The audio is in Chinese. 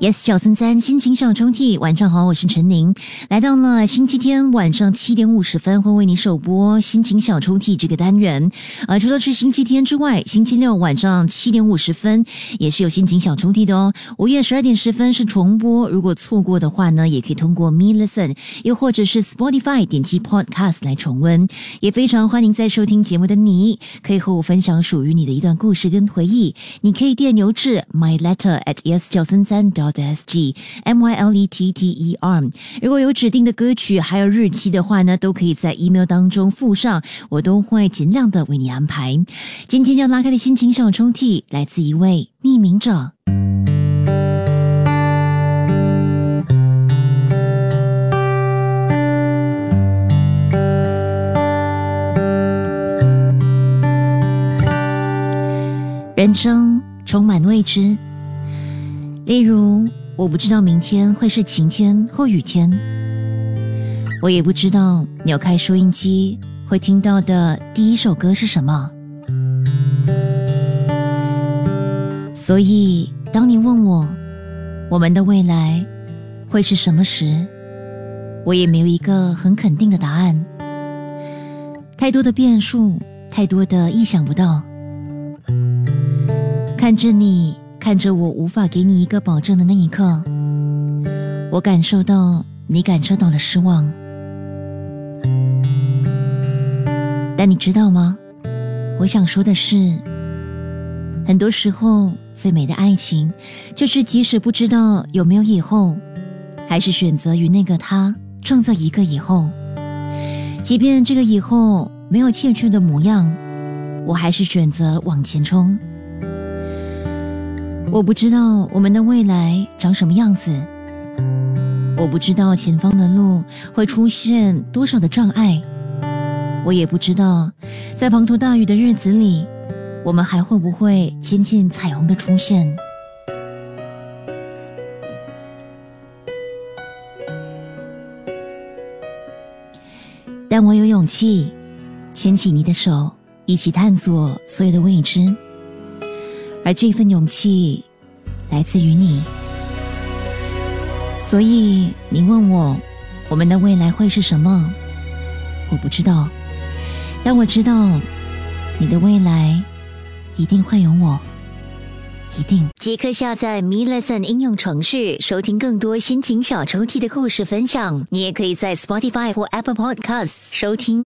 Yes，小森森心情小抽屉，晚上好，我是陈宁，来到了星期天晚上七点五十分，会为你首播心情小抽屉这个单元。呃，除了是星期天之外，星期六晚上七点五十分也是有心情小抽屉的哦。午夜十二点十分是重播，如果错过的话呢，也可以通过 Me Listen，又或者是 Spotify 点击 Podcast 来重温。也非常欢迎在收听节目的你，可以和我分享属于你的一段故事跟回忆。你可以电邮至 My Letter at yes 九三三 dot s g m y l e t t e r。如果有指定的歌曲还有日期的话呢，都可以在 email 当中附上，我都会尽量的为你安排。今天要拉开的心情小抽屉，来自一位匿名者。人生充满未知，例如，我不知道明天会是晴天或雨天，我也不知道扭开收音机会听到的第一首歌是什么。所以，当你问我我们的未来会是什么时，我也没有一个很肯定的答案。太多的变数，太多的意想不到。看着你，看着我，无法给你一个保证的那一刻，我感受到你感受到了失望。但你知道吗？我想说的是，很多时候最美的爱情，就是即使不知道有没有以后，还是选择与那个他创造一个以后。即便这个以后没有欠缺的模样，我还是选择往前冲。我不知道我们的未来长什么样子，我不知道前方的路会出现多少的障碍，我也不知道在滂沱大雨的日子里，我们还会不会见见彩虹的出现。但我有勇气牵起你的手，一起探索所有的未知。而这份勇气来自于你，所以你问我我们的未来会是什么？我不知道，但我知道你的未来一定会有我，一定。即刻下载 Me Lesson 应用程序，收听更多心情小抽屉的故事分享。你也可以在 Spotify 或 Apple Podcasts 收听。